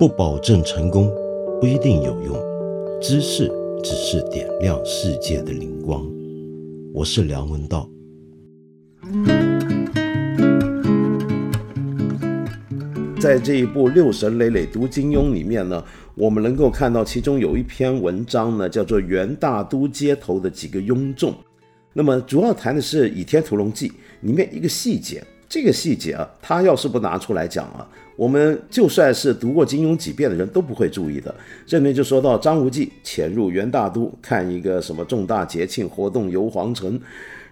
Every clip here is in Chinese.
不保证成功，不一定有用。知识只是点亮世界的灵光。我是梁文道。在这一部《六神磊磊读金庸》里面呢，我们能够看到其中有一篇文章呢，叫做《元大都街头的几个庸众》。那么主要谈的是《倚天屠龙记》里面一个细节。这个细节啊，他要是不拿出来讲啊，我们就算是读过金庸几遍的人都不会注意的。这边就说到张无忌潜入元大都看一个什么重大节庆活动游皇城，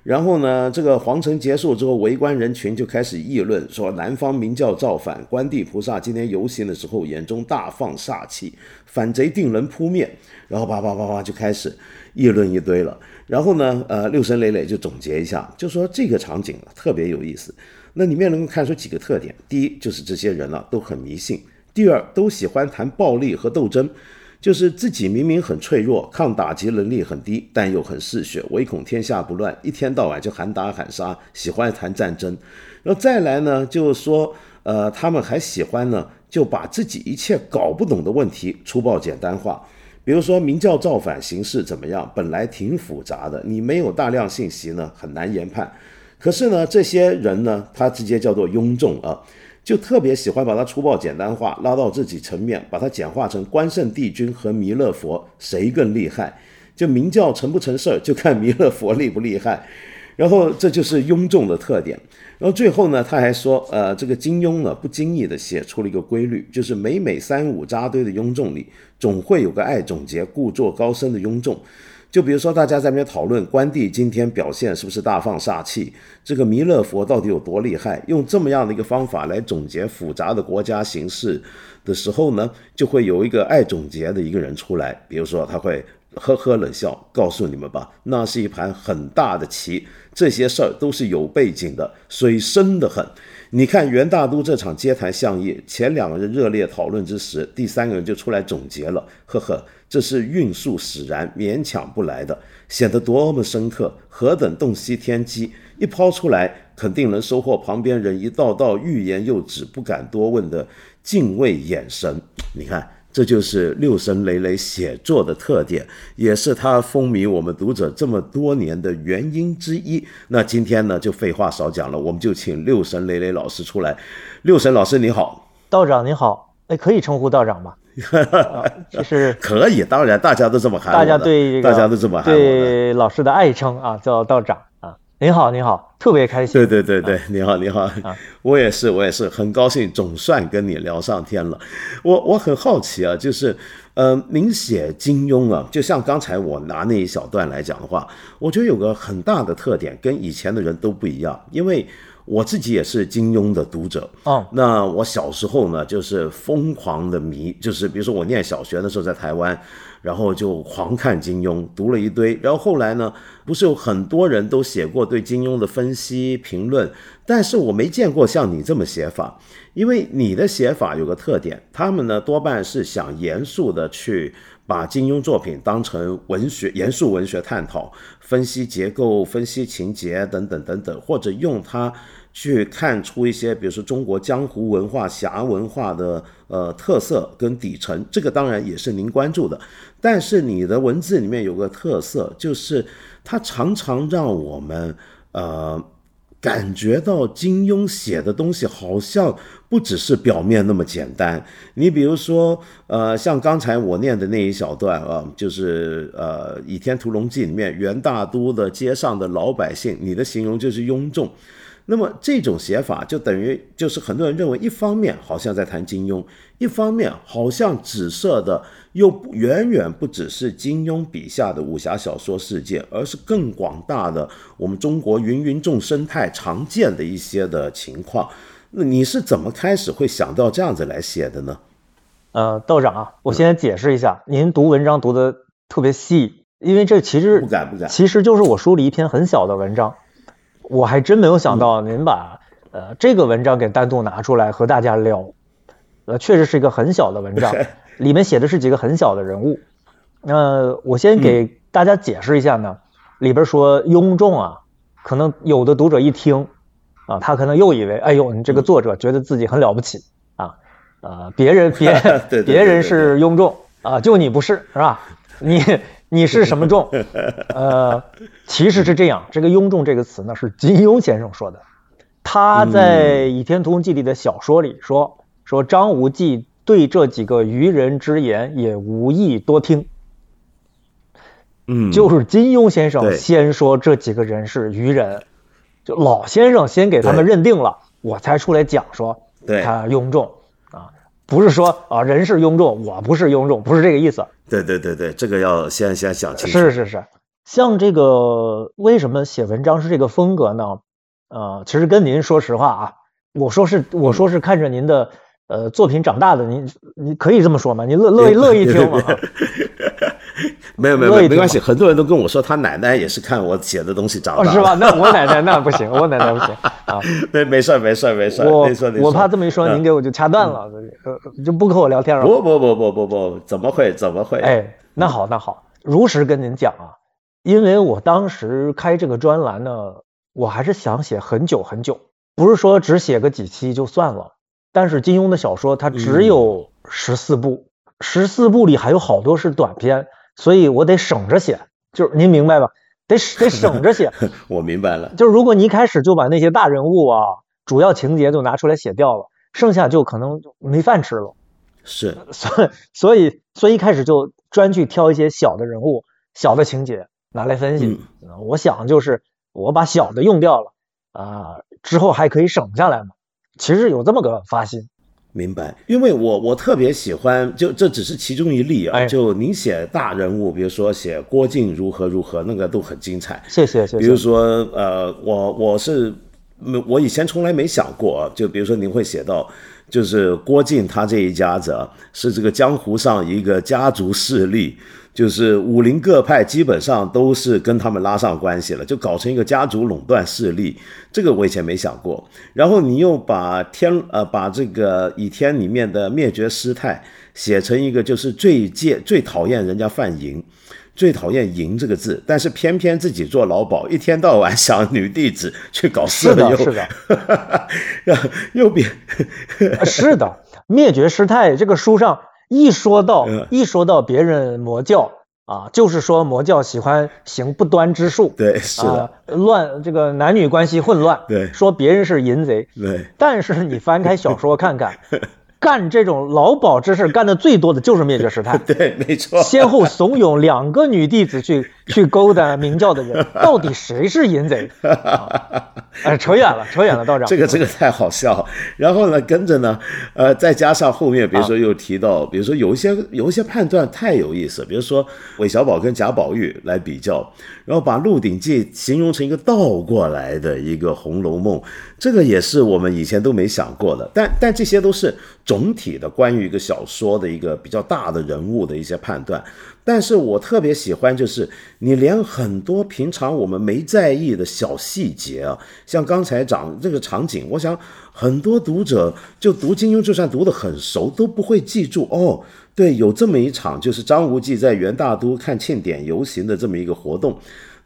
然后呢，这个皇城结束之后，围观人群就开始议论说南方明教造反，关帝菩萨今天游行的时候眼中大放煞气，反贼定能扑灭，然后叭叭叭叭就开始议论一堆了。然后呢，呃，六神磊磊就总结一下，就说这个场景特别有意思。那里面能够看出几个特点：第一，就是这些人呢都很迷信；第二，都喜欢谈暴力和斗争，就是自己明明很脆弱，抗打击能力很低，但又很嗜血，唯恐天下不乱，一天到晚就喊打喊杀，喜欢谈战争。然后再来呢，就是说，呃，他们还喜欢呢，就把自己一切搞不懂的问题粗暴简单化。比如说明教造反形势怎么样，本来挺复杂的，你没有大量信息呢，很难研判。可是呢，这些人呢，他直接叫做庸众啊，就特别喜欢把它粗暴简单化，拉到自己层面，把它简化成关圣帝君和弥勒佛谁更厉害，就明教成不成事儿，就看弥勒佛厉不厉害。然后这就是庸众的特点。然后最后呢，他还说，呃，这个金庸呢，不经意的写出了一个规律，就是每每三五扎堆的庸众里，总会有个爱总结、故作高深的庸众。就比如说，大家在那边讨论关帝今天表现是不是大放煞气，这个弥勒佛到底有多厉害？用这么样的一个方法来总结复杂的国家形势的时候呢，就会有一个爱总结的一个人出来。比如说，他会呵呵冷笑，告诉你们吧，那是一盘很大的棋，这些事儿都是有背景的，水深得很。你看元大都这场街谈巷议，前两个人热烈讨论之时，第三个人就出来总结了，呵呵。这是运数使然，勉强不来的，显得多么深刻，何等洞悉天机！一抛出来，肯定能收获旁边人一道道欲言又止、不敢多问的敬畏眼神。你看，这就是六神磊磊写作的特点，也是他风靡我们读者这么多年的原因之一。那今天呢，就废话少讲了，我们就请六神磊磊老师出来。六神老师你好，道长你好，哎，可以称呼道长吗？其实 可以，当然大家都这么喊，大家对大家都这么喊，对老师的爱称啊，叫道长啊。您好，您好，特别开心。对对对对，你好你好，我也是我也是很高兴，总算跟你聊上天了。我我很好奇啊，就是呃，您写金庸啊，就像刚才我拿那一小段来讲的话，我觉得有个很大的特点，跟以前的人都不一样，因为。我自己也是金庸的读者哦。那我小时候呢，就是疯狂的迷，就是比如说我念小学的时候在台湾，然后就狂看金庸，读了一堆。然后后来呢，不是有很多人都写过对金庸的分析评论，但是我没见过像你这么写法，因为你的写法有个特点，他们呢多半是想严肃的去把金庸作品当成文学严肃文学探讨，分析结构、分析情节等等等等，或者用它。去看出一些，比如说中国江湖文化、侠文化的呃特色跟底层，这个当然也是您关注的。但是你的文字里面有个特色，就是它常常让我们呃感觉到金庸写的东西好像不只是表面那么简单。你比如说呃，像刚才我念的那一小段啊，就是呃《倚天屠龙记》里面元大都的街上的老百姓，你的形容就是庸众。那么这种写法就等于就是很多人认为，一方面好像在谈金庸，一方面好像指涉的又远远不只是金庸笔下的武侠小说世界，而是更广大的我们中国芸芸众生态常见的一些的情况。那你是怎么开始会想到这样子来写的呢？呃，道长啊，我先解释一下，您读文章读的特别细，因为这其实不敢不敢，其实就是我梳理一篇很小的文章。我还真没有想到您把呃这个文章给单独拿出来和大家聊，呃，确实是一个很小的文章，里面写的是几个很小的人物。那我先给大家解释一下呢，里边说雍仲啊，可能有的读者一听啊，他可能又以为，哎呦，你这个作者觉得自己很了不起啊。呃，别人别 别人是雍仲啊，就你不是是吧？你你是什么众？呃，其实是这样，这个庸众这个词呢是金庸先生说的，他在《倚天屠龙记》里的小说里说说张无忌对这几个愚人之言也无意多听。嗯，就是金庸先生先说这几个人是愚人，就老先生先给他们认定了，我才出来讲说他庸众啊，不是说啊人是庸众，我不是庸众，不是这个意思。对对对对，这个要先先想清楚。是是是，像这个为什么写文章是这个风格呢？呃，其实跟您说实话啊，我说是我说是看着您的呃作品长大的，您你可以这么说吗？您乐乐意乐意听吗？没有没有没关系，很多人都跟我说他奶奶也是看我写的东西长大哦，的，是吧？那我奶奶那不行，我奶奶不行啊。没没事儿没事儿没事儿，我我怕这么一说，嗯您给我就掐断了，呃，就不跟我聊天了。不不不不不不，怎么会怎么会？哎，那好那好，如实跟您讲啊，因为我当时开这个专栏呢，我还是想写很久很久，不是说只写个几期就算了。但是金庸的小说它只有十四部，十四部里还有好多是短篇，所以我得省着写，就是您明白吧？得得省着写。我明白了。就是如果你一开始就把那些大人物啊、主要情节就拿出来写掉了，剩下就可能就没饭吃了。是，所以所以所以一开始就专去挑一些小的人物、小的情节拿来分析。呃我想就是我把小的用掉了啊、之后还可以省下来嘛。其实有这么个发心。明白，因为我我特别喜欢，就这只是其中一例啊。哎就您写大人物，比如说写郭靖如何如何，那个都很精彩。谢谢谢比如。说，呃，我我是没我以前从来没想过啊，就比如说您会写到，就是郭靖他这一家子啊，是这个江湖上一个家族势力，就是武林各派基本上都是跟他们拉上关系了，就搞成一个家族垄断势力。这个我以前没想过。然后你又把天呃把这个倚天里面的灭绝师太写成一个就是最戒最讨厌人家犯淫。最讨厌“淫”这个字，但是偏偏自己做老鸨，一天到晚 想女弟子去搞色是的诱，是的，又别呃是的，灭绝师太这个书上一说到嗯一说到别人魔教啊，就是说魔教喜欢行不端之术。对，是的，啊，乱这个男女关系混乱，对说别人是淫贼，对，但是你翻开小说看看，干这种老鸨之事干的最多的就是灭绝师太，对，没错，先后怂恿两个女弟子去 去勾搭明教的人，到底谁是淫贼？啊哎，扯远了，扯远了，道长。这个这个太好笑。然后呢，跟着呢，呃，再加上后面，比如说又提到，比如说有一些有一些判断太有意思，比如说韦小宝跟贾宝玉来比较，然后把《鹿鼎记》形容成一个倒过来的一个《红楼梦》，这个也是我们以前都没想过的。但但这些都是总体的关于一个小说的一个比较大的人物的一些判断。但是我特别喜欢，就是你连很多平常我们没在意的小细节啊，像刚才讲这个场景，我想很多读者就读金庸，就算读得很熟，都不会记住哦。对，有这么一场，就是张无忌在元大都看庆典游行的这么一个活动。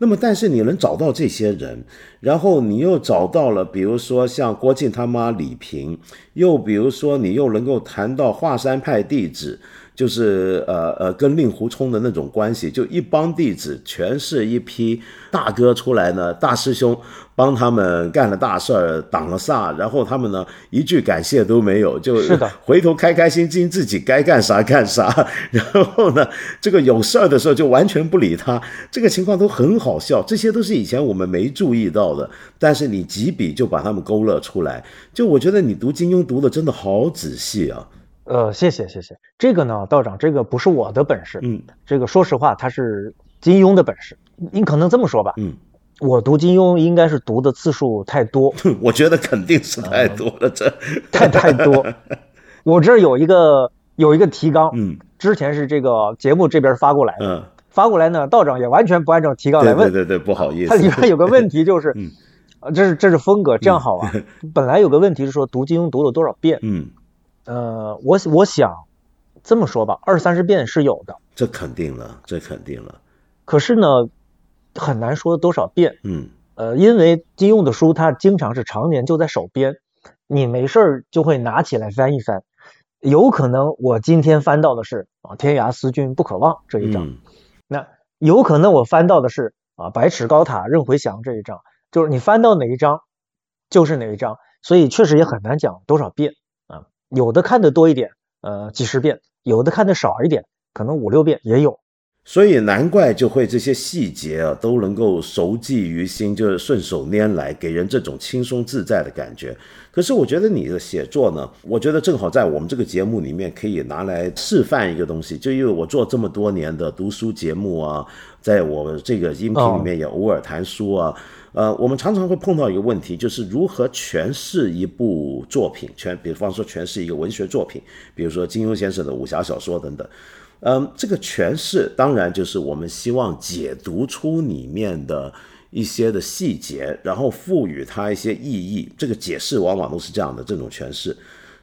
那么，但是你能找到这些人，然后你又找到了，比如说像郭靖他妈李萍，又比如说你又能够谈到华山派弟子。就是呃呃跟令狐冲的那种关系，就一帮弟子全是一批大哥出来呢，大师兄帮他们干了大事儿，挡了煞，然后他们呢一句感谢都没有，就是的回头开开心心自己该干啥干啥，然后呢这个有事儿的时候就完全不理他，这个情况都很好笑，这些都是以前我们没注意到的，但是你几笔就把他们勾勒出来，就我觉得你读金庸读的真的好仔细啊，呃，谢谢谢谢。这个呢，道长，这个不是我的本事，嗯这个说实话，他是金庸的本事。您可能这么说吧，嗯。我读金庸应该是读的次数太多，我觉得肯定是太多了，这太太多。我这儿有一个有一个提纲，嗯之前是这个节目这边发过来的，嗯，发过来呢，道长也完全不按照提纲来问。对对对对，不好意思它里思，边有个问题 就是，嗯呃这是这是风格，这样好啊。本来有个问题是说读金庸读了多少遍，嗯，呃，我我想这么说吧，二三十遍是有的，这肯定了，这肯定了，可是呢，很难说多少遍。嗯呃，因为金庸的书它经常是常年就在手边，你没事儿就会拿起来翻一翻。有可能我今天翻到的是啊“天涯思君不可忘”这一章，那有可能我翻到的是啊“百尺高塔任回响”这一章，就是你翻到哪一章就是哪一章，所以确实也很难讲多少遍啊。有的看的多一点，呃几十遍；有的看的少一点，可能五六遍也有。所以难怪就会这些细节啊都能够熟记于心，就是顺手拈来，给人这种轻松自在的感觉。可是我觉得你的写作呢，我觉得正好在我们这个节目里面可以拿来示范一个东西。就因为我做这么多年的读书节目啊，在我这个音频里面也偶尔谈书啊，呃，我们常常会碰到一个问题，就是如何诠释一部作品，诠比方说诠释一个文学作品，比如说金庸先生的武侠小说等等。嗯，这个诠释当然就是我们希望解读出里面的一些的细节，然后赋予它一些意义。这个解释往往都是这样的这种诠释。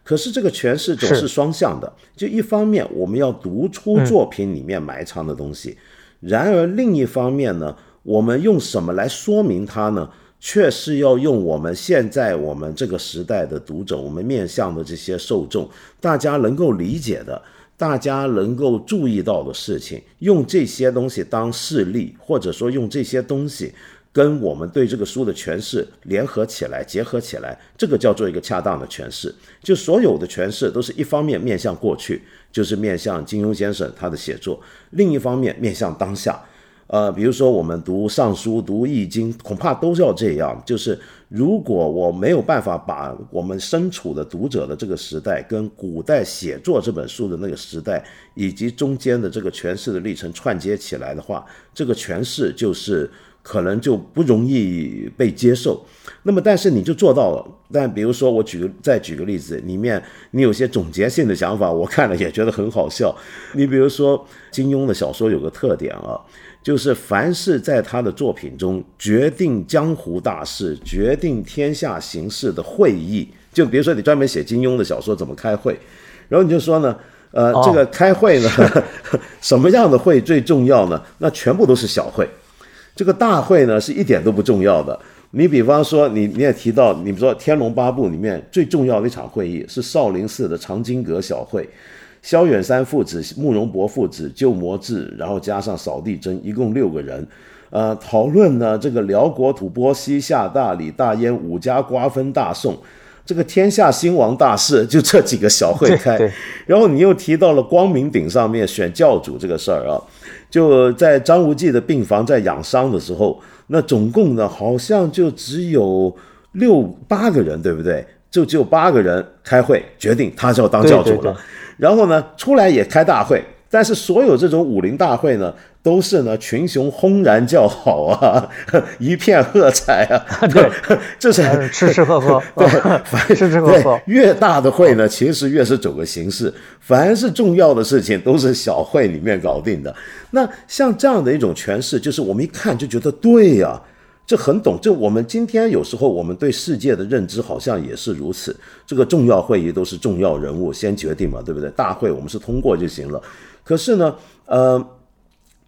可是这个诠释总是双向的，就一方面我们要读出作品里面埋藏的东西，然而另一方面呢，我们用什么来说明它呢？却是要用我们现在我们这个时代的读者，我们面向的这些受众，大家能够理解的。大家能够注意到的事情，用这些东西当事例，或者说用这些东西跟我们对这个书的诠释联合起来、结合起来，这个叫做一个恰当的诠释。就所有的诠释都是一方面面向过去，就是面向金庸先生他的写作；另一方面面向当下。呃，比如说我们读《尚书》、读《易经》，恐怕都是要这样。就是如果我没有办法把我们身处的读者的这个时代，跟古代写作这本书的那个时代，以及中间的这个诠释的历程串接起来的话，这个诠释就是可能就不容易被接受。那么，但是你就做到了。但比如说，我举个再举个例子，里面你有些总结性的想法，我看了也觉得很好笑。你比如说，金庸的小说有个特点啊。就是凡是在他的作品中决定江湖大事、决定天下形势的会议，就比如说你专门写金庸的小说怎么开会，然后你就说呢，呃，这个开会呢，什么样的会最重要呢？那全部都是小会，这个大会呢是一点都不重要的。你比方说，你你也提到，你比如说《天龙八部》里面最重要的一场会议是少林寺的藏经阁小会。萧远山父子、慕容博父子、鸠摩智，然后加上扫地僧，一共六个人，呃，讨论呢这个辽国吐蕃西夏大理大燕五家瓜分大宋，这个天下兴亡大事，就这几个小会开。然后你又提到了光明顶上面选教主这个事儿啊，就在张无忌的病房在养伤的时候，那总共呢好像就只有六八个人，对不对？就只有八个人开会决定他是要当教主了。然后呢，出来也开大会，但是所有这种武林大会呢，都是呢群雄轰然叫好啊，一片喝彩啊。对，这是吃吃喝喝。对，凡吃吃喝喝。越大的会呢，其实越是走个形式，凡是重要的事情都是小会里面搞定的。那像这样的一种诠释，就是我们一看就觉得对呀。这很懂，就我们今天有时候我们对世界的认知好像也是如此。这个重要会议都是重要人物先决定嘛，对不对？大会我们是通过就行了。可是呢，呃，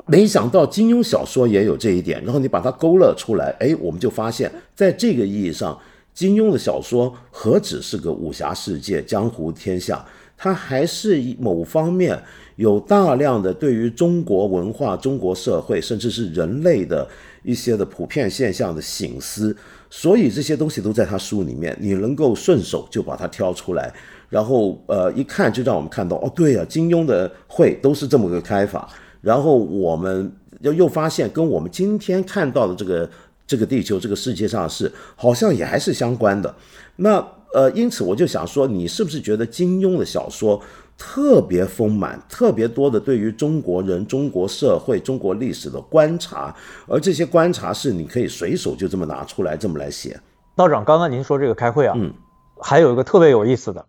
没想到金庸小说也有这一点，然后你把它勾勒出来，哎，我们就发现，在这个意义上，金庸的小说何止是个武侠世界、江湖天下，它还是某方面有大量的对于中国文化、中国社会，甚至是人类的。一些的普遍现象的醒思，所以这些东西都在他书里面，你能够顺手就把它挑出来，然后呃一看就让我们看到哦，对啊，金庸的会都是这么个开法，然后我们又又发现跟我们今天看到的这个这个地球这个世界上是好像也还是相关的，那呃因此我就想说，你是不是觉得金庸的小说？特别丰满，特别多的对于中国人、中国社会、中国历史的观察，而这些观察是你可以随手就这么拿出来，这么来写。道长，刚刚您说这个开会啊，嗯，还有一个特别有意思的，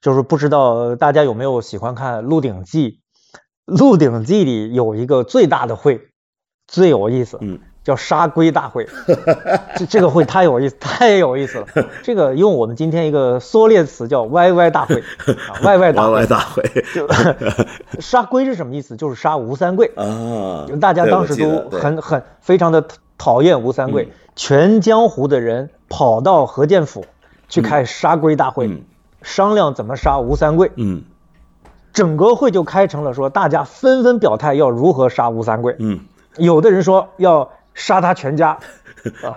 就是不知道大家有没有喜欢看《鹿鼎记》？《鹿鼎记》里有一个最大的会，最有意思，嗯。叫杀龟大会，这这个会太有意思，太有意思了。这个用我们今天一个缩略词叫 “YY 大会啊 ”，“YY 大会”。大会。杀龟是什么意思？就是杀吴三桂啊！大家当时都很很非常的讨厌吴三桂，全江湖的人跑到何建府去开杀龟大会，商量怎么杀吴三桂。嗯，整个会就开成了说，大家纷纷表态要如何杀吴三桂。嗯，有的人说要杀他全家，啊，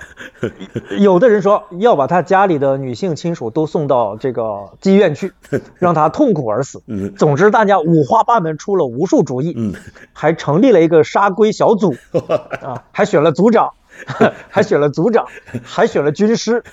有的人说要把他家里的女性亲属都送到这个妓院去，让他痛苦而死。嗯总之，大家五花八门，出了无数主意。嗯，还成立了一个杀龟小组 啊，还选了组长，还选了组长，还选了军师，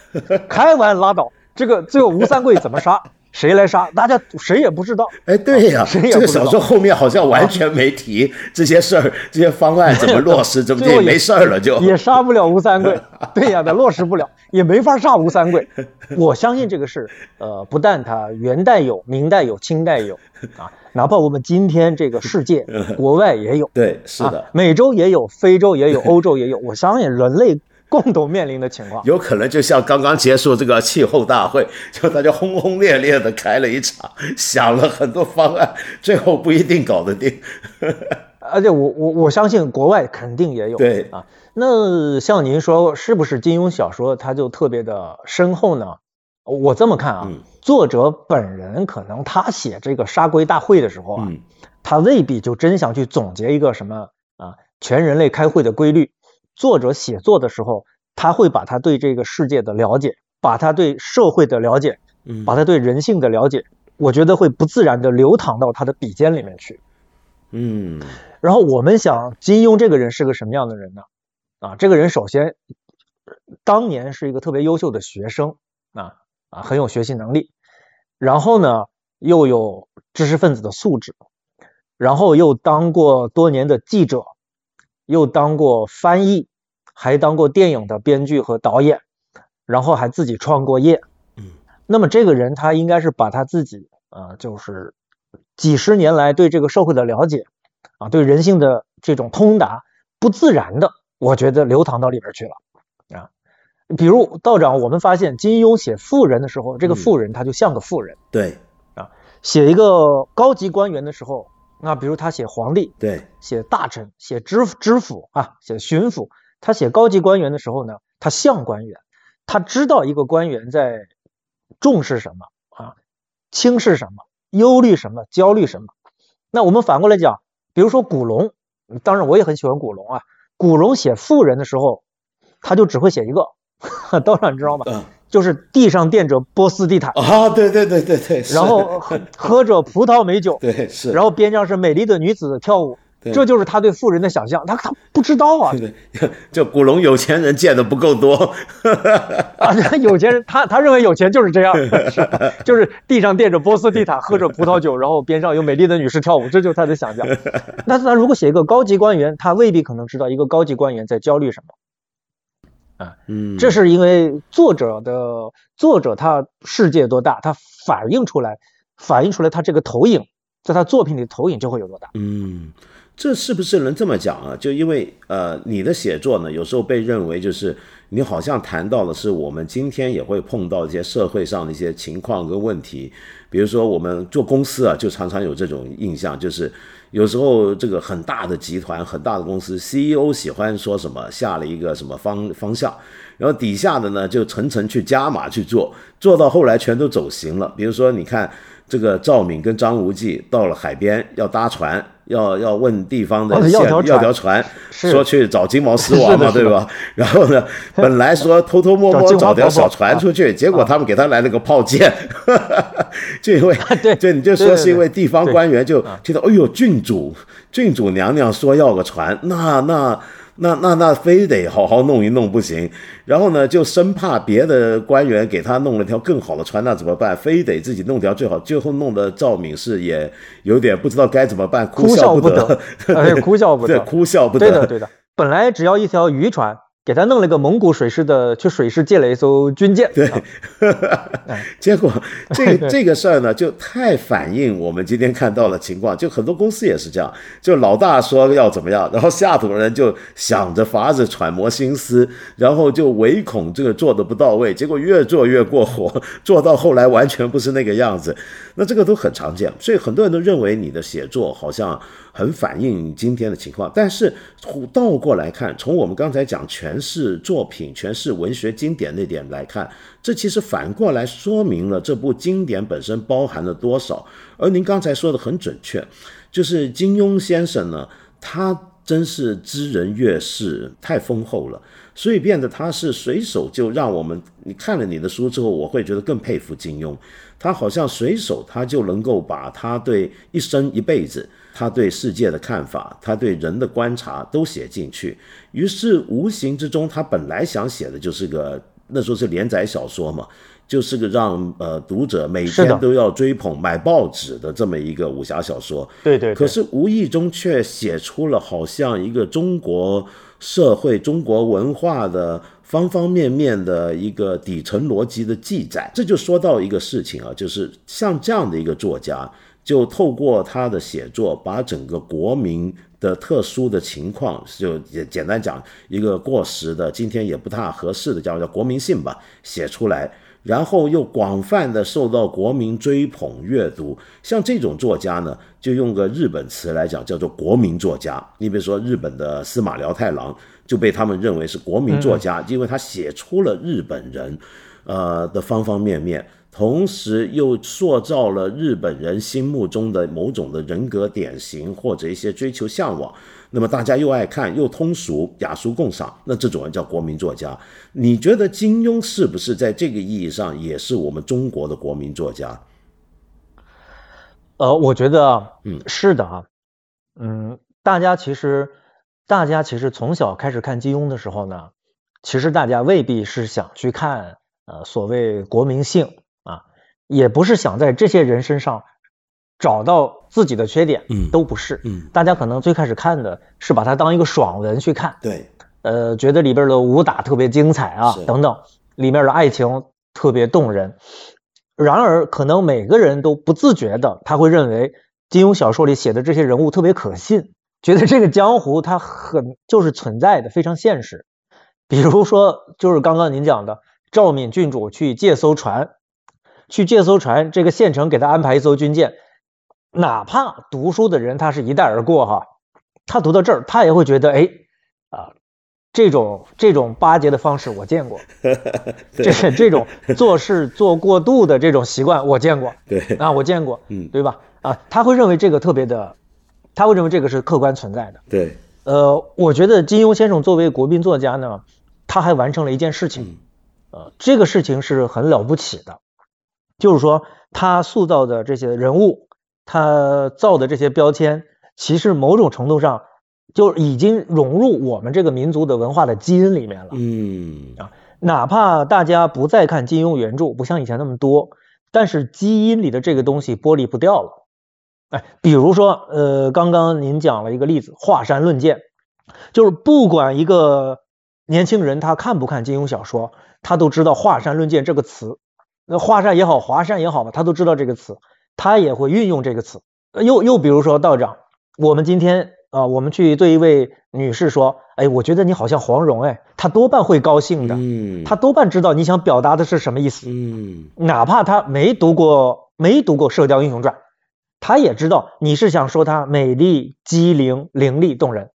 开完拉倒。这个最后吴三桂怎么杀，谁来杀，大家谁也不知道。哎，对呀、谁也不知道这个小说后面好像完全没提这些事儿，这些方案怎么落实，怎么也也没事儿了就。也杀不了吴三桂，对呀，他落实不了，也没法杀吴三桂。我相信这个事，呃，不但他元代有，明代有，清代有啊，哪怕我们今天这个世界 国外也有，对，是的啊，，美洲也有，非洲也有，欧洲也有。我相信人类共同面临的情况。有可能就像刚刚结束这个气候大会，就大家轰轰烈烈的开了一场，想了很多方案，最后不一定搞得定。而且我我我相信国外肯定也有。对啊，那像您说，是不是金庸小说它就特别的深厚呢？我这么看啊，嗯作者本人可能他写这个杀龟大会的时候啊，嗯他未必就真想去总结一个什么啊全人类开会的规律。作者写作的时候，他会把他对这个世界的了解，把他对社会的了解，嗯把他对人性的了解，我觉得会不自然的流淌到他的笔尖里面去。嗯然后我们想，金庸这个人是个什么样的人呢？啊，这个人首先当年是一个特别优秀的学生啊啊，很有学习能力，然后呢又有知识分子的素质，然后又当过多年的记者，又当过翻译，还当过电影的编剧和导演，然后还自己创过业。嗯，那么这个人他应该是把他自己啊、呃就是几十年来对这个社会的了解啊，对人性的这种通达，不自然的，我觉得流淌到里边去了啊。比如道长，我们发现金庸写富人的时候，这个嗯富人他就像个富人；对啊写一个高级官员的时候，那比如他写皇帝，对，写大臣，写知知府啊，写巡抚。他写高级官员的时候呢，他像官员，他知道一个官员在重视什么啊，轻视什么，忧虑什么，焦虑什么。那我们反过来讲，比如说古龙，当然我也很喜欢古龙啊。古龙写富人的时候，他就只会写一个，道长你知道吗？嗯就是地上垫着波斯地毯，啊，对对对对对，然后喝喝着葡萄美酒，对是，然后边上是美丽的女子跳舞，对。这就是他对富人的想象。他他不知道啊。对，就古龙有钱人见的不够多，啊，这有钱人他他认为有钱就是这样，是就是地上垫着波斯地毯，喝着葡萄酒，然后边上有美丽的女士跳舞，这就是他的想象。那他如果写一个高级官员，他未必可能知道一个高级官员在焦虑什么。嗯，这是因为作者的作者他世界多大，他反映出来反映出来他这个投影，在他作品里的投影就会有多大。嗯，这是不是能这么讲啊？就因为呃，你的写作呢，有时候被认为就是你好像谈到的是我们今天也会碰到一些社会上的一些情况跟问题，比如说我们做公司啊，就常常有这种印象，就是有时候这个很大的集团、很大的公司，CEO 喜欢说什么，下了一个什么方方向。然后底下的呢，就层层去加码去做，做到后来全都走形了。比如说，你看这个赵敏跟张无忌到了海边要搭船，要要问地方的要条船要条船，说去找金毛狮王嘛，对吧？然后呢，本来说偷偷摸摸找条小船出去，结果他们给他来了个炮舰，就因为 对就你就说是因为地方官员就听到，哎呦，郡主郡主娘娘说要个船，那那。那那那非得好好弄一弄不行，然后呢，就生怕别的官员给他弄了条更好的船，那怎么办？非得自己弄条最好，最后弄得赵敏是也有点不知道该怎么办，哭笑笑不得，哎，哭笑不 对，得。哭笑不得。对的，对的。本来只要一条渔船，给他弄了个蒙古水师的，去水师借了一艘军舰。对啊，结果这个这个事儿呢，就太反映我们今天看到的情况。就很多公司也是这样，就老大说要怎么样，然后下头人就想着法子揣摩心思，然后就唯恐这个做的不到位，结果越做越过火，做到后来完全不是那个样子。那这个都很常见，所以很多人都认为你的写作好像很反映今天的情况。但是倒过来看，从我们刚才讲全诠释作品、诠释文学经典那点来看，这其实反过来说明了这部经典本身包含了多少。而您刚才说的很准确，就是金庸先生呢，他真是知人悦事太丰厚了，所以变得他是随手就让我们，你看了你的书之后，我会觉得更佩服金庸。他好像随手他就能够把他对一生一辈子。他对世界的看法，他对人的观察都写进去，于是无形之中，他本来想写的就是个那时候是连载小说嘛，就是个让呃读者每天都要追捧、买报纸的这么一个武侠小说。对对。可是无意中却写出了好像一个中国社会、中国文化的方方面面的一个底层逻辑的记载。这就说到一个事情啊，就是像这样的一个作家。就透过他的写作，把整个国民的特殊的情况，就简简单讲一个过时的，今天也不太合适的叫叫国民性吧，写出来，然后又广泛的受到国民追捧阅读。像这种作家呢，就用个日本词来讲，叫做国民作家。你比如说日本的司马辽太郎，就被他们认为是国民作家，因为他写出了日本人，呃的方方面面。同时又塑造了日本人心目中的某种的人格典型或者一些追求向往，那么大家又爱看又通俗雅俗共赏，那这种人叫国民作家。你觉得金庸是不是在这个意义上也是我们中国的国民作家？呃，我觉得，嗯，是的啊，嗯，大家其实大家其实从小开始看金庸的时候呢，其实大家未必是想去看呃所谓国民性。也不是想在这些人身上找到自己的缺点，嗯，都不是，嗯，大家可能最开始看的是把它当一个爽文去看，对，呃，觉得里边的武打特别精彩啊，等等，里面的爱情特别动人。然而，可能每个人都不自觉的，他会认为金庸小说里写的这些人物特别可信，觉得这个江湖它很就是存在的，非常现实。比如说，就是刚刚您讲的赵敏郡主去借艘船。去借艘船，这个县城给他安排一艘军舰，哪怕读书的人他是一带而过哈，他读到这儿，他也会觉得，哎，啊，这种这种巴结的方式我见过，这这种做事做过度的这种习惯我见过，对啊，我见过，嗯，对吧？啊，他会认为这个特别的，他会认为这个是客观存在的，对，呃，我觉得金庸先生作为国宾作家呢，他还完成了一件事情，呃，这个事情是很了不起的。就是说，他塑造的这些人物，他造的这些标签，其实某种程度上就已经融入我们这个民族的文化的基因里面了。嗯啊，哪怕大家不再看金庸原著，不像以前那么多，但是基因里的这个东西剥离不掉了。哎，比如说，呃，刚刚您讲了一个例子，华山论剑，就是不管一个年轻人他看不看金庸小说，他都知道华山论剑这个词。那华山也好，华山也好吧，他都知道这个词，他也会运用这个词。又又比如说道长，我们今天啊，我们去对一位女士说，哎，我觉得你好像黄蓉，哎，她多半会高兴的，嗯，她多半知道你想表达的是什么意思，嗯，哪怕她没读过没读过《射雕英雄传》，她也知道你是想说她美丽、机灵、伶俐、动人。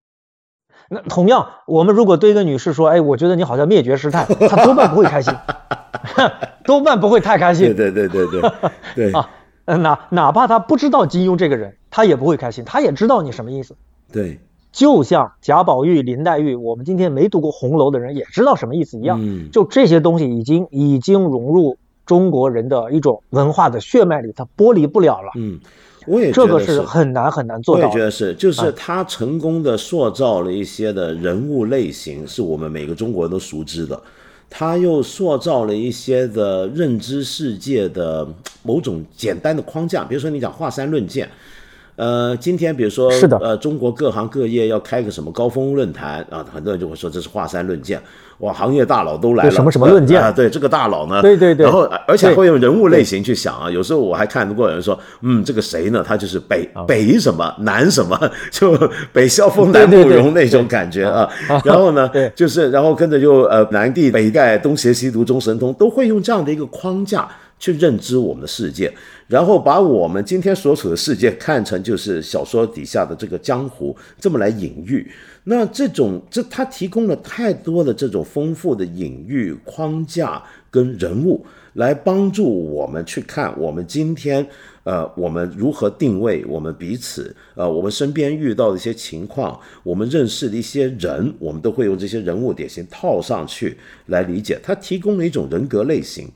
那同样，我们如果对一个女士说，哎，我觉得你好像灭绝师太，她多半不会开心。多半不会太开心。对对对对对 对啊，哪哪怕他不知道金庸这个人，他也不会开心。他也知道你什么意思。对，就像贾宝玉、林黛玉，我们今天没读过红楼的人也知道什么意思一样。嗯，就这些东西已经已经融入中国人的一种文化的血脉里，它剥离不了了。嗯，我也这个是很难很难做到。我也觉得是，就是他成功的塑造了一些的人物类型，是我们每个中国人都熟知的。他又塑造了一些的认知世界的某种简单的框架，比如说你讲华山论剑，呃，今天比如说是的，呃，中国各行各业要开个什么高峰论坛啊，很多人就会说这是华山论剑。哇，行业大佬都来了，什么什么论剑啊？对，这个大佬呢？对对对。然后，而且会用人物类型去想啊。有时候我还看过有人说，嗯，这个谁呢？他就是北北什么南什么，就北萧峰南慕容那种感觉啊。然后呢，就是然后跟着就呃南帝北丐东邪西毒中神通，都会用这样的一个框架去认知我们的世界，然后把我们今天所处的世界看成就是小说底下的这个江湖，这么来隐喻。那这种这它提供了太多的这种丰富的隐喻框架跟人物，来帮助我们去看我们今天呃我们如何定位我们彼此呃我们身边遇到的一些情况，我们认识的一些人，我们都会用这些人物典型套上去来理解。它提供了一种人格类型。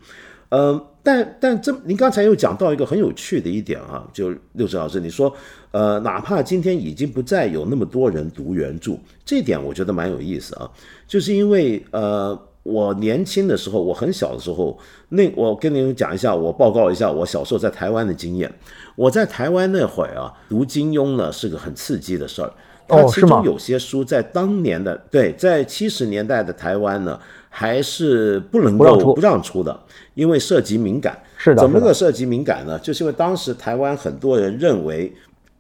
嗯，但但这您刚才又讲到一个很有趣的一点啊，就六十老师你说，呃，哪怕今天已经不再有那么多人读原著，这点我觉得蛮有意思啊，就是因为呃，我年轻的时候，我很小的时候，那我跟您讲一下，我报告一下我小时候在台湾的经验。我在台湾那会儿啊，读金庸呢是个很刺激的事儿。哦，其中有些书在当年的对，在七十年代的台湾呢，还是不能够不让出的。因为涉及敏感，是的，怎么个涉及敏感呢？就是因为当时台湾很多人认为。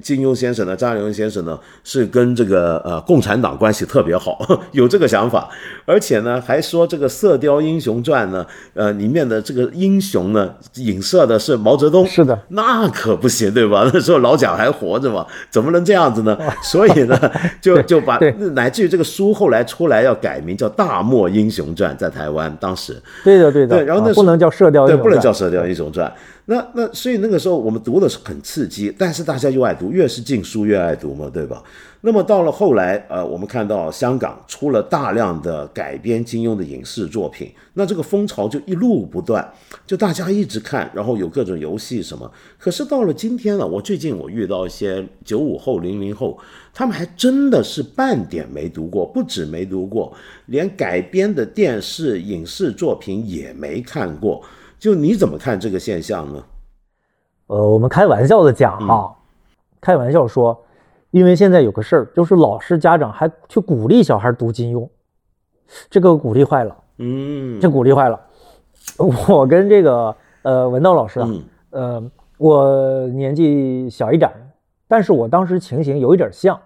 金庸先生呢，张爱玲先生呢，是跟这个呃共产党关系特别好，有这个想法，而且呢还说这个《射雕英雄传》呢，呃里面的这个英雄呢，影射的是毛泽东。是的，那可不行，对吧？那时候老蒋还活着嘛，怎么能这样子呢？所以呢，就就把乃至于这个书后来出来要改名叫《大漠英雄传》，在台湾当时。对的，对的。对，然后那不能叫《射雕英雄传》，对，不能叫《射雕英雄传》。那那所以那个时候我们读的是很刺激，但是大家又爱读，越是禁书越爱读嘛，对吧？那么到了后来，呃，我们看到香港出了大量的改编金庸的影视作品，那这个风潮就一路不断，就大家一直看，然后有各种游戏什么。可是到了今天了，我最近我遇到一些九五后、零零后，他们还真的是半点没读过，不止没读过，连改编的电视影视作品也没看过。就你怎么看这个现象呢？呃，我们开玩笑的讲哈，开玩笑说，因为现在有个事儿，就是老师家长还去鼓励小孩读金庸，这个鼓励坏了，嗯，这鼓励坏了。我跟这个呃文道老师啊，呃，我年纪小一点，但是我当时情形有一点像，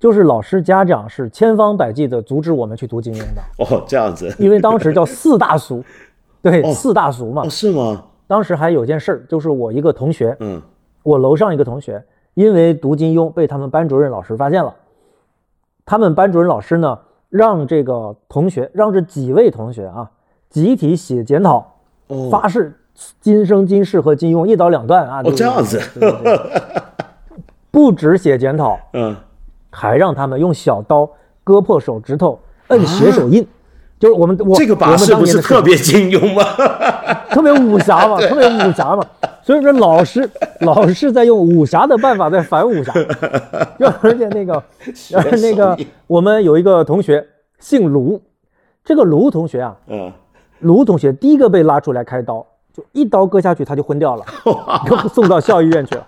就是老师家长是千方百计的阻止我们去读金庸的。哦，这样子，因为当时叫四大俗。对，四大俗嘛，是吗？当时还有件事儿，就是我一个同学，嗯，我楼上一个同学，因为读金庸被他们班主任老师发现了，他们班主任老师呢，让这个同学，让这几位同学啊，集体写检讨，发誓今生今世和金庸一刀两断啊！哦，这样子，不止写检讨，嗯，还让他们用小刀割破手指头，摁血手印。就是我们，我这个把式不是特别金庸吗？特别武侠嘛，特别武侠嘛。所以说老师 老是在用武侠的办法在反武侠。而且那个，那个我们有一个同学姓卢，这个卢同学啊，嗯，卢同学第一个被拉出来开刀，就一刀割下去他就昏掉了，送到校医院去了。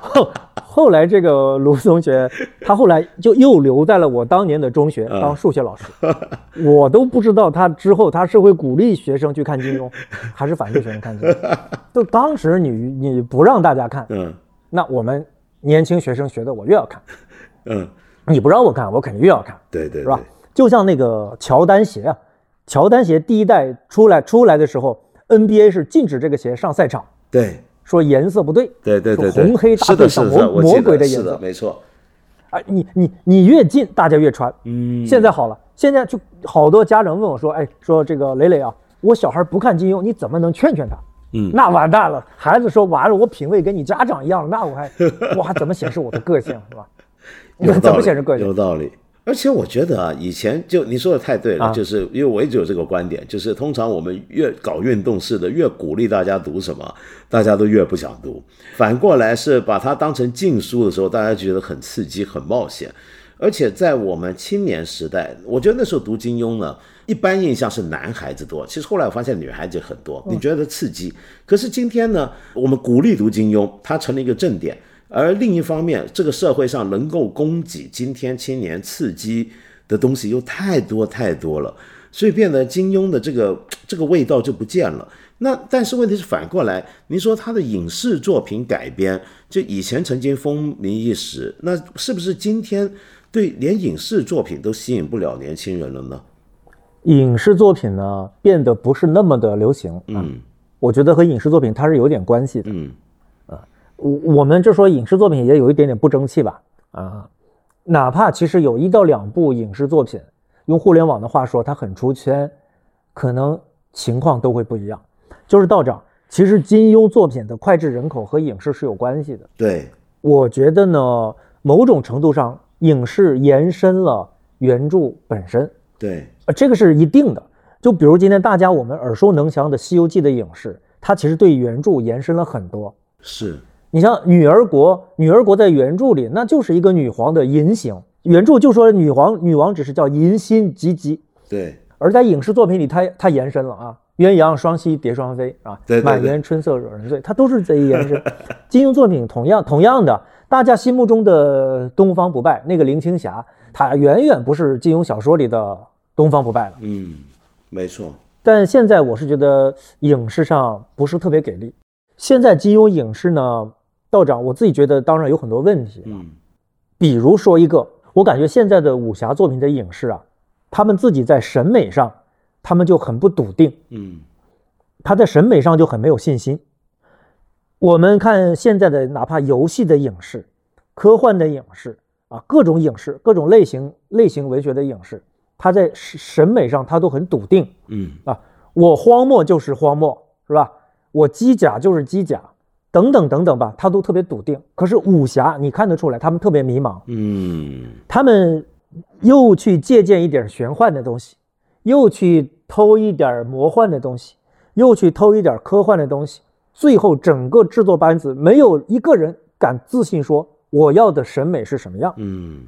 后后来这个卢同学，他后来就又留在了我当年的中学当数学老师。我都不知道他之后他是会鼓励学生去看金庸，还是反对学生看金庸。就当时你你不让大家看，嗯，那我们年轻学生学的我越要看，嗯，你不让我看，我肯定越要看，对对，是吧？就像那个乔丹鞋啊，乔丹鞋第一代出来出来的时候，NBA 是禁止这个鞋上赛场，对。说颜色不对，对对对，红黑搭配上魔魔鬼的颜色，没错。啊，你你你越近，大家越穿。嗯，现在好了，现在就好多家长问我说，哎，说这个磊磊啊，我小孩不看金庸，你怎么能劝劝他？嗯，那完蛋了，孩子说完了，我品味跟你家长一样了，那我还我还怎么显示我的个性是吧？怎么显示个性？有道理。而且我觉得啊，以前就你说的太对了，就是因为我一直有这个观点，就是通常我们越搞运动式的，越鼓励大家读什么，大家都越不想读。反过来是把它当成禁书的时候，大家觉得很刺激、很冒险。而且在我们青年时代，我觉得那时候读金庸呢，一般印象是男孩子多，其实后来我发现女孩子很多，你觉得刺激。可是今天呢，我们鼓励读金庸，它成了一个正点。而另一方面，这个社会上能够供给今天青年刺激的东西又太多太多了，所以变得金庸的这个 这个味道就不见了。那但是问题是反过来，您说他的影视作品改编，就以前曾经风靡一时，那是不是今天对连影视作品都吸引不了年轻人了呢？影视作品呢变得不是那么的流行。嗯，我觉得和影视作品它是有点关系的。嗯我我们就说影视作品也有一点点不争气吧，啊，哪怕其实有一到两部影视作品，用互联网的话说，它很出圈，可能情况都会不一样。就是道长，其实金庸作品的脍炙人口和影视是有关系的。对，我觉得呢，某种程度上，影视延伸了原著本身，对，呃，这个是一定的。就比如今天大家我们耳熟能详的《西游记》的影视，它其实对原著延伸了很多。是，你像女儿国，女儿国在原著里那就是一个女皇的淫行，原著就说女皇女王只是叫淫心吉吉，对，而在影视作品里它它延伸了啊，鸳鸯双栖蝶双飞啊，对对对满园春色惹人醉，它都是这一延伸。金庸作品同样同样的，大家心目中的东方不败那个林青霞，她远远不是金庸小说里的东方不败了。嗯，没错，但现在我是觉得影视上不是特别给力。现在金庸影视呢，道长我自己觉得当然有很多问题，嗯比如说一个，我感觉现在的武侠作品的影视啊，他们自己在审美上，他们就很不笃定，嗯他在审美上就很没有信心。我们看现在的哪怕游戏的影视、科幻的影视啊，各种影视、各种类型类型文学的影视，他在审审美上他都很笃定。嗯啊，我荒漠就是荒漠，是吧？我机甲就是机甲，等等等等吧，他都特别笃定。可是武侠，你看得出来，他们特别迷茫，嗯他们又去借鉴一点玄幻的东西，又去偷一点魔幻的东西，又去偷一点科幻的东西，最后整个制作班子没有一个人敢自信说我要的审美是什么样。嗯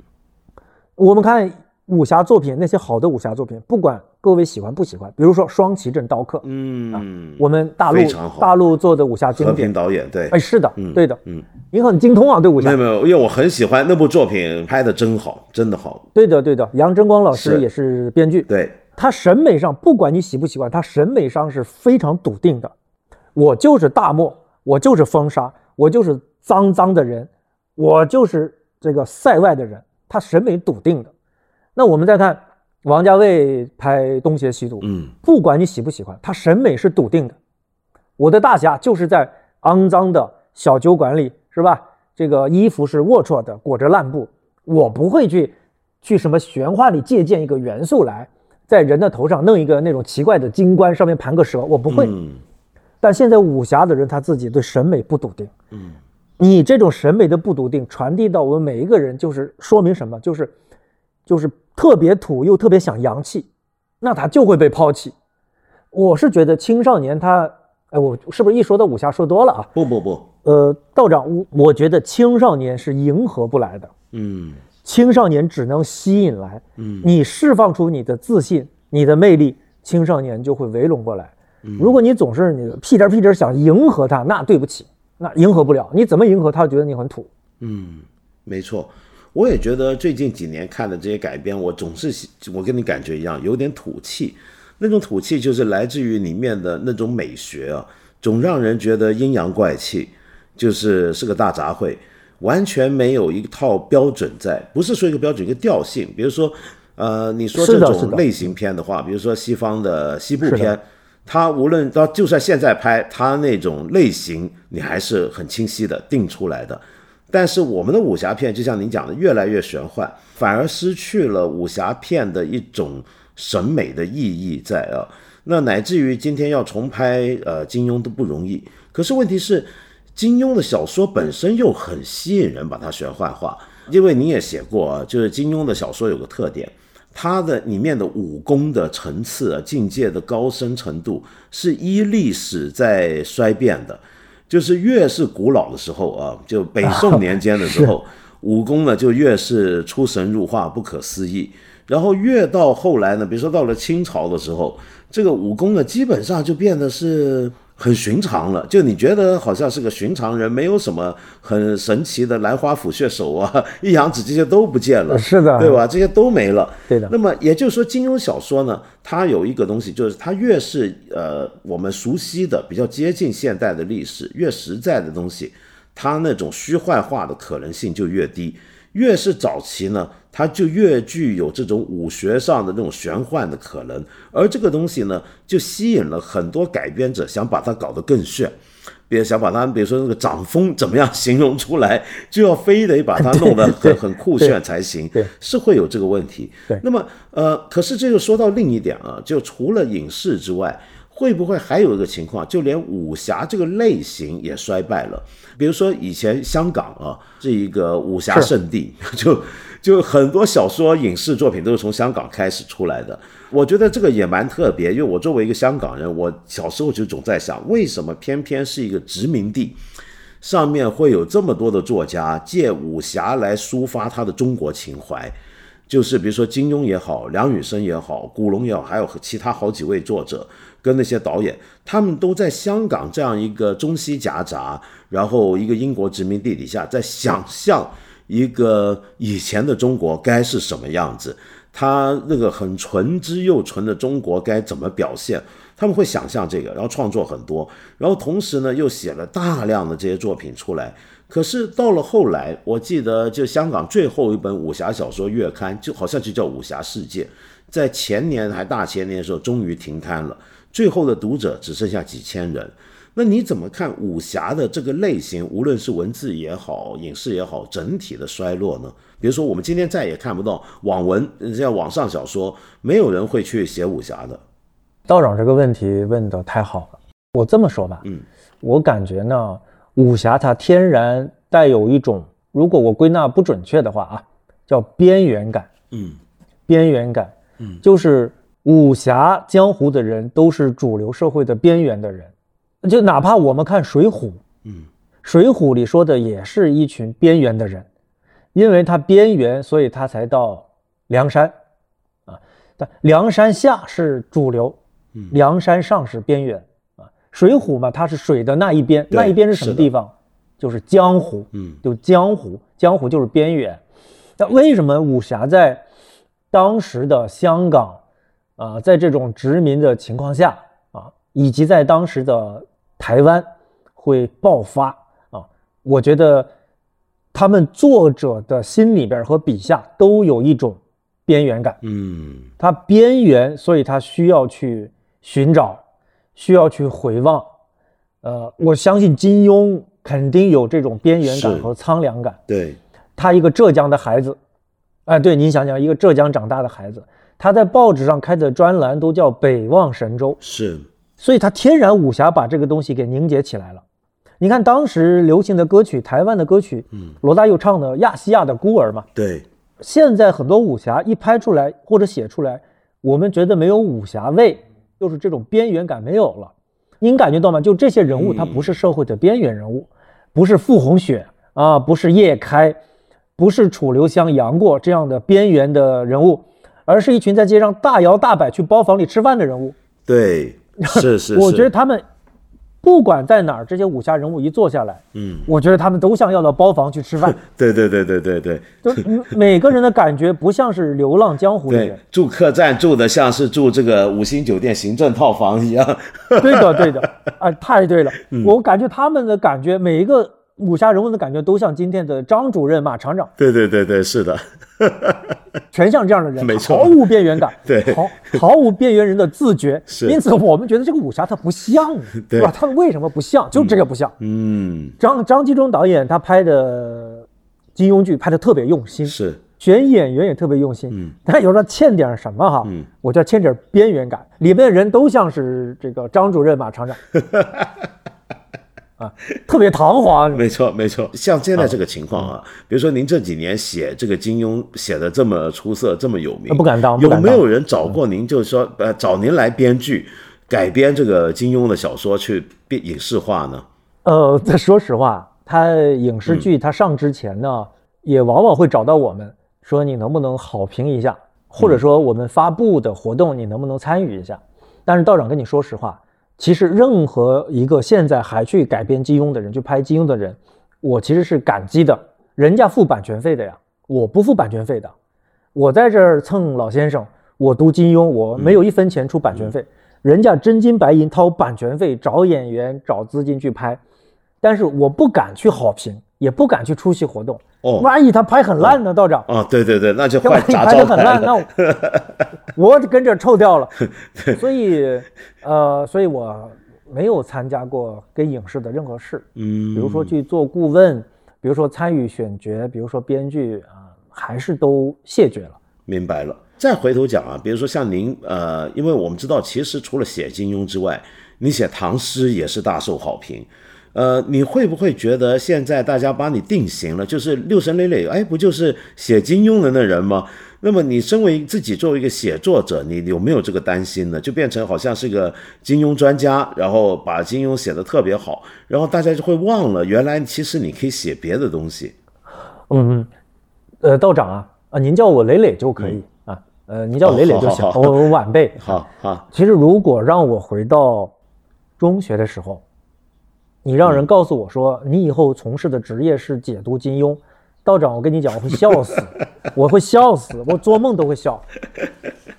我们看武侠作品，那些好的武侠作品，不管各位喜欢不喜欢，比如说《双旗镇刀客》，嗯，我们大陆大陆做的武侠经和平典，导演对哎，，是的，嗯对的，嗯，您很精通啊，对武侠没有，没有，因为我很喜欢那部作品，拍的真好，真的好，对的，对的。杨真光老师也是编剧，对，他审美上，不管你喜不喜欢，他审美上是非常笃定的。我就是大漠，我就是风沙，我就是脏脏的人，我就是这个塞外的人，他审美笃定的。那我们再看王家卫拍《东邪西毒》，嗯不管你喜不喜欢，他审美是笃定的。我的大侠就是在肮脏的小酒馆里，是吧？这个衣服是龌龊的，裹着烂布，我不会去去什么玄幻里借鉴一个元素来，在人的头上弄一个那种奇怪的金冠，上面盘个蛇，我不会。嗯但现在武侠的人他自己对审美不笃定，嗯你这种审美的不笃定传递到我们每一个人，就是说明什么？就是就是特别土又特别想洋气，那他就会被抛弃。我是觉得青少年他，哎，我是不是一说到武侠说多了啊？不不不，呃，道长，我我觉得青少年是迎合不来的，嗯青少年只能吸引来。嗯你释放出你的自信、你的魅力，青少年就会围拢过来。如果你总是你屁颠儿屁颠儿想迎合他，那对不起，那迎合不了。你怎么迎合他，觉得你很土。嗯，没错。我也觉得最近几年看的这些改编，我总是喜我跟你感觉一样，有点土气。那种土气就是来自于里面的那种美学啊，总让人觉得阴阳怪气，就是是个大杂烩，完全没有一套标准在，不是说一个标准一个调性。比如说，呃，你说这种类型片的话，比如说西方的西部片，它无论到就算现在拍，它那种类型你还是很清晰的定出来的。但是我们的武侠片，就像您讲的，越来越玄幻，反而失去了武侠片的一种审美的意义在啊。那乃至于今天要重拍呃金庸都不容易。可是问题是，金庸的小说本身又很吸引人，把它玄幻化。因为你也写过啊，就是金庸的小说有个特点，它的里面的武功的层次啊、境界的高深程度是依历史在衰变的。就是越是古老的时候啊，就北宋年间的时候，武功呢就越是出神入化、不可思议。然后越到后来呢，比如说到了清朝的时候，这个武功呢基本上就变得是很寻常了。就你觉得好像是个寻常人，没有什么很神奇的兰花抚穴手啊、一阳指这些都不见了，是的对吧？这些都没了。对的那么也就是说，金庸小说呢，它有一个东西，就是它越是呃我们熟悉的、比较接近现代的历史，越实在的东西，它那种虚幻化的可能性就越低。越是早期呢，它就越具有这种武学上的那种玄幻的可能，而这个东西呢，就吸引了很多改编者想把它搞得更炫。别想把它，比如说那个掌风怎么样形容出来，就要非得把它弄得很很酷炫才行，是会有这个问题。对，那么呃，可是这就说到另一点啊，就除了影视之外，会不会还有一个情况，就连武侠这个类型也衰败了？比如说以前香港啊是一个武侠圣地，就就很多小说、影视作品都是从香港开始出来的。我觉得这个也蛮特别，因为我作为一个香港人，我小时候就总在想，为什么偏偏是一个殖民地，上面会有这么多的作家借武侠来抒发他的中国情怀？就是比如说金庸也好，梁羽生也好，古龙也好，还有其他好几位作者跟那些导演，他们都在香港这样一个中西夹杂，然后一个英国殖民地底下，在想象一个以前的中国该是什么样子。他那个很纯之又纯的中国该怎么表现？他们会想象这个，然后创作很多，然后同时呢又写了大量的这些作品出来。可是到了后来，我记得就香港最后一本武侠小说月刊，就好像就叫《武侠世界》，在前年还大前年的时候终于停刊了，最后的读者只剩下几千人。那你怎么看武侠的这个类型，无论是文字也好，影视也好，整体的衰落呢？比如说，我们今天再也看不到网文，像网上小说，没有人会去写武侠的。道长这个问题问的太好了。我这么说吧，嗯，我感觉呢，武侠它天然带有一种，如果我归纳不准确的话啊，叫边缘感。嗯，边缘感，嗯，就是武侠江湖的人都是主流社会的边缘的人。就哪怕我们看《水浒》，嗯，《水浒》里说的也是一群边缘的人，因为他边缘，所以他才到梁山，啊，但梁山下是主流，梁山上是边缘，啊，《水浒》嘛，它是水的那一边，那一边是什么地方？就是江湖，嗯，就江湖，江湖就是边缘。那为什么武侠在当时的香港，啊，在这种殖民的情况下啊？以及在当时的台湾会爆发啊，我觉得他们作者的心里边和笔下都有一种边缘感，嗯，他边缘，所以他需要去寻找，需要去回望，呃，我相信金庸肯定有这种边缘感和苍凉感，对，他一个浙江的孩子，哎，对，您想想，一个浙江长大的孩子，他在报纸上开的专栏都叫北望神州，是。所以他天然武侠把这个东西给凝结起来了。你看当时流行的歌曲，台湾的歌曲，嗯，罗大佑唱的《亚细亚的孤儿》嘛。对。现在很多武侠一拍出来或者写出来，我们觉得没有武侠味，就是这种边缘感没有了。您感觉到吗？就这些人物，他不是社会的边缘人物，不是傅红雪啊，不是叶开，不是楚留香、杨过这样的边缘的人物，而是一群在街上大摇大摆去包房里吃饭的人物。对。是 是，我觉得他们不管在哪儿，这些武侠人物一坐下来，嗯，我觉得他们都像要到包房去吃饭。对对对对对对，就每个人的感觉不像是流浪江湖的人，住客栈住的像是住这个五星酒店行政套房一样。对的对的，啊，太对了，我感觉他们的感觉每一个。武侠人物的感觉都像今天的张主任、马厂长。对对对对，是的，全像这样的人，没错，毫无边缘感，对，毫毫无边缘人的自觉。是，因此我们觉得这个武侠它不像，对吧？它为什么不像？就这个不像。嗯，张张纪中导演他拍的金庸剧拍的特别用心，是选演员也特别用心。嗯，但有时候欠点什么哈？嗯，我叫欠点边缘感，里面的人都像是这个张主任、马厂长。啊，特别堂皇，没错没错。像现在这个情况啊，比如说您这几年写这个金庸写的这么出色，这么有名，不敢当。有没有人找过您，就是说呃找您来编剧改编这个金庸的小说去变影视化呢？呃，说实话，他影视剧他上之前呢，也往往会找到我们说你能不能好评一下，或者说我们发布的活动你能不能参与一下。但是道长跟你说实话。其实，任何一个现在还去改编金庸的人，去拍金庸的人，我其实是感激的。人家付版权费的呀，我不付版权费的。我在这儿蹭老先生，我读金庸，我没有一分钱出版权费。人家真金白银掏版权费找演员、找资金去拍，但是我不敢去好评，也不敢去出席活动。哦万一他拍很烂呢，道长？哦，对对对，那就这换万一排杂招牌得很烂，那了。我我跟着臭掉了。所以，呃，所以我没有参加过跟影视的任何事，嗯，比如说去做顾问，比如说参与选角，比如说编剧啊、还是都谢绝了。明白了。再回头讲啊，比如说像您，呃，因为我们知道，其实除了写金庸之外，你写唐诗也是大受好评。呃，你会不会觉得现在大家把你定型了，就是六神磊磊，哎，不就是写金庸的那人吗？那么你身为自己作为一个写作者，你有没有这个担心呢？就变成好像是个金庸专家，然后把金庸写的特别好，然后大家就会忘了，原来其实你可以写别的东西。嗯嗯，呃，道长啊啊，您叫我磊磊就可以、啊，呃，您叫我磊磊就行，我晚辈。好好，其实如果让我回到中学的时候，你让人告诉我说你以后从事的职业是解读金庸，道长，我跟你讲，我会笑死，我会笑死，我做梦都会笑。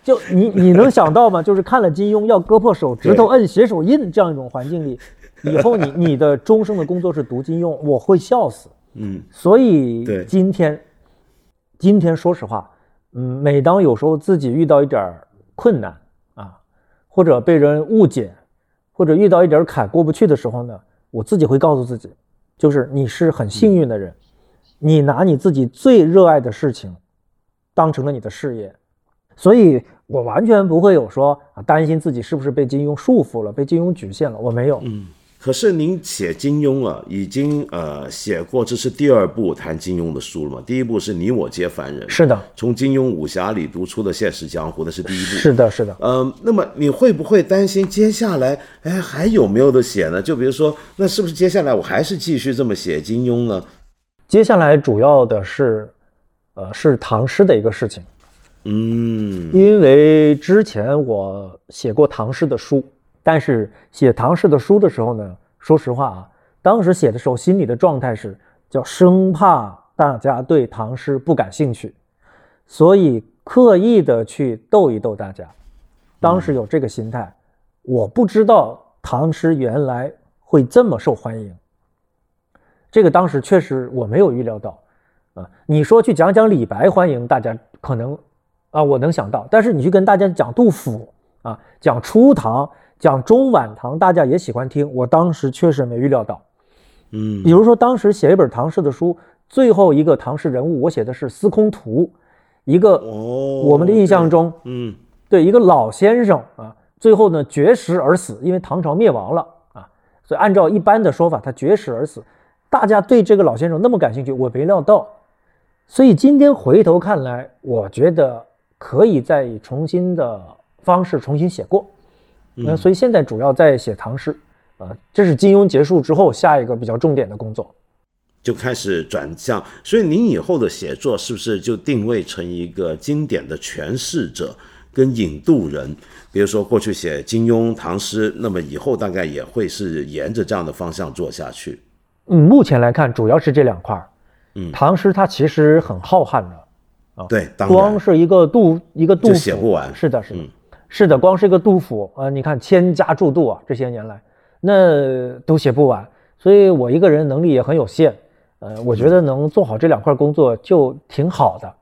就你你能想到吗？就是看了金庸要割破手指头摁写手印这样一种环境里，以后你你的终生的工作是读金庸，我会笑死。嗯所以今天，今天说实话，嗯，每当有时候自己遇到一点儿困难啊，或者被人误解，或者遇到一点儿坎过不去的时候呢，我自己会告诉自己，就是你是很幸运的人，你拿你自己最热爱的事情当成了你的事业，所以我完全不会有说担心自己是不是被金庸束缚了，被金庸局限了，我没有。嗯。可是您写金庸啊，已经呃写过，这是第二部谈金庸的书了嘛？第一部是你我皆凡人，是的，从金庸武侠里读出的现实江湖，那是第一部。是的，是的。嗯，那么你会不会担心接下来，哎，还有没有的写呢？就比如说，那是不是接下来我还是继续这么写金庸呢？接下来主要的是，呃，是唐诗的一个事情，嗯因为之前我写过唐诗的书，但是写唐诗的书的时候呢，说实话啊，当时写的时候心里的状态是叫生怕大家对唐诗不感兴趣，所以刻意的去逗一逗大家，当时有这个心态，我不知道唐诗原来会这么受欢迎。这个当时确实我没有预料到，啊，你说去讲讲李白欢迎大家，可能啊我能想到，但是你去跟大家讲杜甫啊，讲初唐，讲中晚唐，大家也喜欢听，我当时确实没预料到。嗯比如说当时写一本唐诗的书，最后一个唐诗人物，我写的是司空图，一个哦，我们的印象中，嗯对一个老先生啊，最后呢绝食而死，因为唐朝灭亡了啊，所以按照一般的说法，他绝食而死。大家对这个老先生那么感兴趣，我没料到，所以今天回头看来，我觉得可以再以重新的方式重新写过。那所以现在主要在写唐诗，啊，这是金庸结束之后下一个比较重点的工作。就开始转向。所以您以后的写作是不是就定位成一个经典的诠释者跟引渡人？比如说过去写金庸、唐诗，那么以后大概也会是沿着这样的方向做下去。嗯，目前来看主要是这两块儿。嗯唐诗它其实很浩瀚的啊，对，光是一个杜一个杜就甫写不完是的，是的，嗯是的，光是一个杜甫啊、呃你看千家注杜啊，这些年来那都写不完，所以我一个人能力也很有限，呃，我觉得能做好这两块工作就挺好的，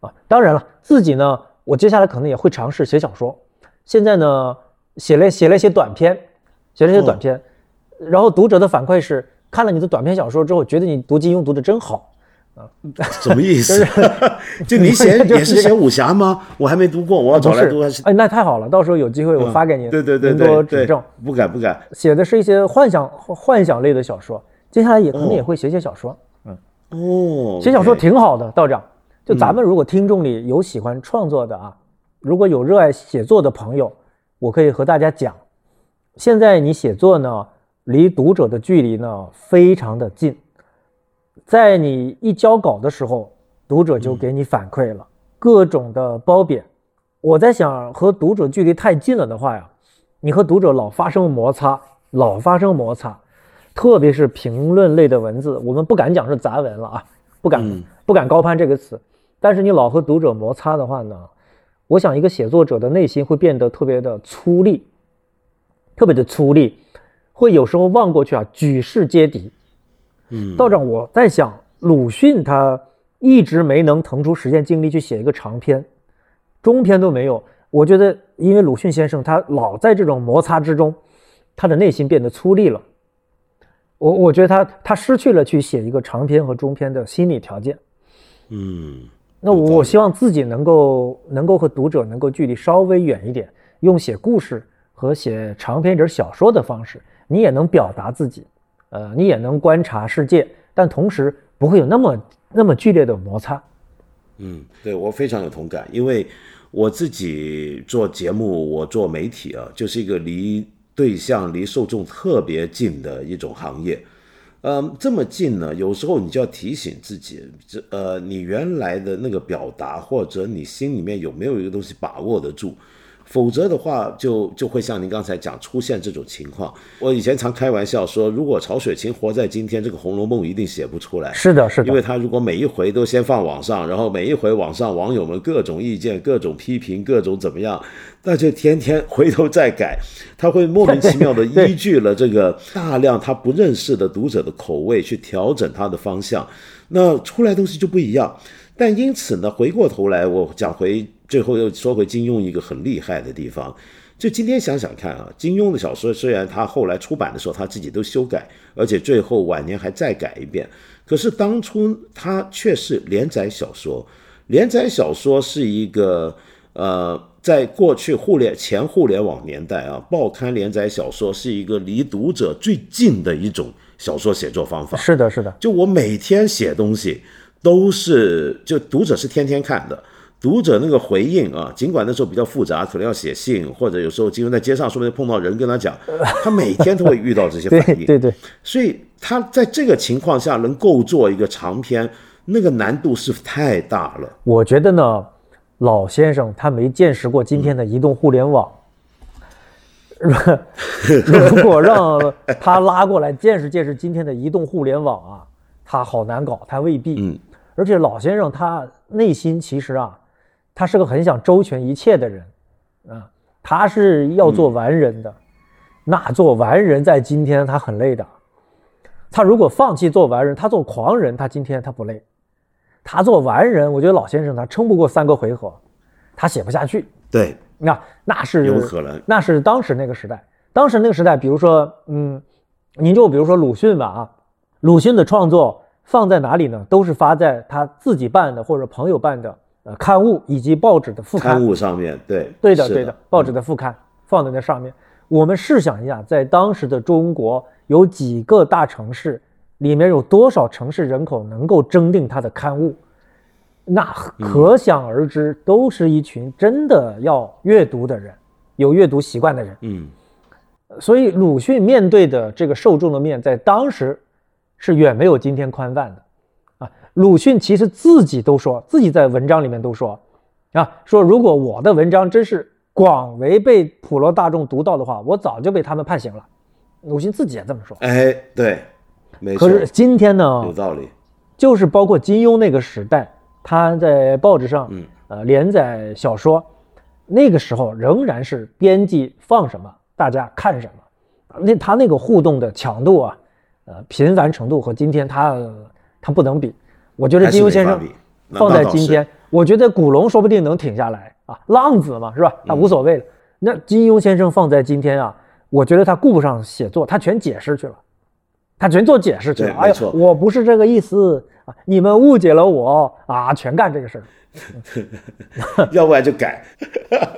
啊，当然了，自己呢，我接下来可能也会尝试写小说，现在呢，写了写了一些短篇，写了一些短篇，然后读者的反馈是看了你的短篇小说之后，觉得你读金庸读的真好。什么意思？就 你写 也是写武侠吗？我还没读过，我要找来读。哎，那太好了，到时候有机会我发给您，对对对您多指正。，不敢不敢。写的是一些幻想幻想类的小说，接下来也可能也会写写小说。嗯哦，写小说挺好的，道长。就咱嗯们如果听众里有喜欢创作的啊，如果有热爱写作的朋友，我可以和大家讲，现在你写作呢，离读者的距离呢非常的近，在你一交稿的时候，读者就给你反馈了、各种的褒贬。我在想，和读者距离太近了的话呀，你和读者老发生摩擦，老发生摩擦，特别是评论类的文字，我们不敢讲是杂文了啊，不敢、嗯不敢高攀这个词。但是你老和读者摩擦的话呢，我想一个写作者的内心会变得特别的粗粝，特别的粗粝，会有时候望过去啊，举世皆敌。嗯，道长，我在想，鲁迅他一直没能腾出时间精力去写一个长篇，中篇都没有。我觉得，因为鲁迅先生他老在这种摩擦之中，他的内心变得粗粝了。我我觉得他他失去了去写一个长篇和中篇的心理条件。嗯，那我希望自己能够能够和读者能够距离稍微远一点，用写故事和写长篇点小说的方式，你也能表达自己，呃，你也能观察世界，但同时不会有那么那么剧烈的摩擦。嗯，对我非常有同感，因为我自己做节目，我做媒体啊，就是一个离。对象离受众特别近的一种行业，嗯，这么近呢，有时候你就要提醒自己，这呃，你原来的那个表达，或者你心里面有没有一个东西把握得住。否则的话，就就会像您刚才讲出现这种情况。我以前常开玩笑说，如果曹雪芹活在今天，这个《红楼梦》一定写不出来。是的，是的，因为他如果每一回都先放网上，然后每一回网上网友们各种意见、各种批评、各种怎么样，那就天天回头再改，他会莫名其妙的依据了这个大量他不认识的读者的口味去调整他的方向，那出来东西就不一样。但因此呢，回过头来我讲回。最后又说回金庸一个很厉害的地方，就今天想想看啊，金庸的小说虽然他后来出版的时候他自己都修改，而且最后晚年还再改一遍，可是当初他却是连载小说。连载小说是一个呃，在过去互联前互联网年代啊，报刊连载小说是一个离读者最近的一种小说写作方法。是的，是的。就我每天写东西，都是就读者是天天看的。读者那个回应啊，尽管那时候比较复杂，可能要写信，或者有时候经常在街上说不定碰到人跟他讲，他每天都会遇到这些反应。对对对，所以他在这个情况下能够做一个长篇，那个难度是太大了。我觉得呢，老先生他没见识过今天的移动互联网，如果让他拉过来见识见识今天的移动互联网啊，他好难搞，他未必。嗯，而且老先生他内心其实啊。他是个很想周全一切的人，啊，他是要做完人的，那做完人在今天他很累的。他如果放弃做完人，他做狂人，他今天他不累。他做完人，我觉得老先生他撑不过三个回合，他写不下去。对，那那是有可能，那是当时那个时代。当时那个时代，比如说，嗯，您就比如说鲁迅吧，啊，鲁迅的创作放在哪里呢？都是发在他自己办的或者朋友办的。呃，刊物以及报纸的副刊物上面对对的对的，报纸的副刊放在那上面。我们试想一下，在当时的中国，有几个大城市，里面有多少城市人口能够征订他的刊物？那可想而知，都是一群真的要阅读的人，有阅读习惯的人。嗯，所以鲁迅面对的这个受众的面，在当时是远没有今天宽泛的。鲁迅其实自己都说自己在文章里面都说，啊，说如果我的文章真是广为被普罗大众读到的话，我早就被他们判刑了。鲁迅自己也这么说。哎，对，没错。可是今天呢？有道理。就是包括金庸那个时代，他在报纸上，嗯，呃，连载小说，那个时候仍然是编辑放什么，大家看什么。那他那个互动的强度啊，呃，频繁程度和今天他他不能比。我觉得金庸先生放在今天，我觉得古龙说不定能挺下来啊，浪子嘛，是吧？他无所谓了。那金庸先生放在今天啊，我觉得他顾不上写作，他全解释去了，他全做解释去了。哎呀，我不是这个意思啊，你们误解了我啊，全干这个事儿。要不然就改。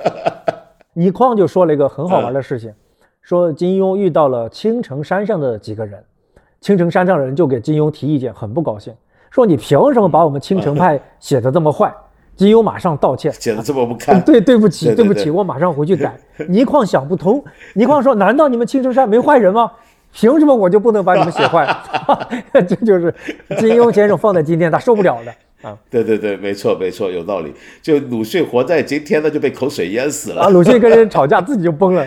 倪匡就说了一个很好玩的事情，说金庸遇到了青城山上的几个人，青城山上人就给金庸提意见，很不高兴。说你凭什么把我们青城派写的这么坏？金庸马上道歉，写的这么不堪。对，对不起，对不起，我马上回去改。倪匡想不通，倪匡说：“难道你们青城山没坏人吗？凭什么我就不能把你们写坏？” 这就是金庸先生放在今天他受不了的。啊，对对对，没错没错，有道理。就鲁迅活在今天，那就被口水淹死了。啊，鲁迅跟人吵架，自己就崩了。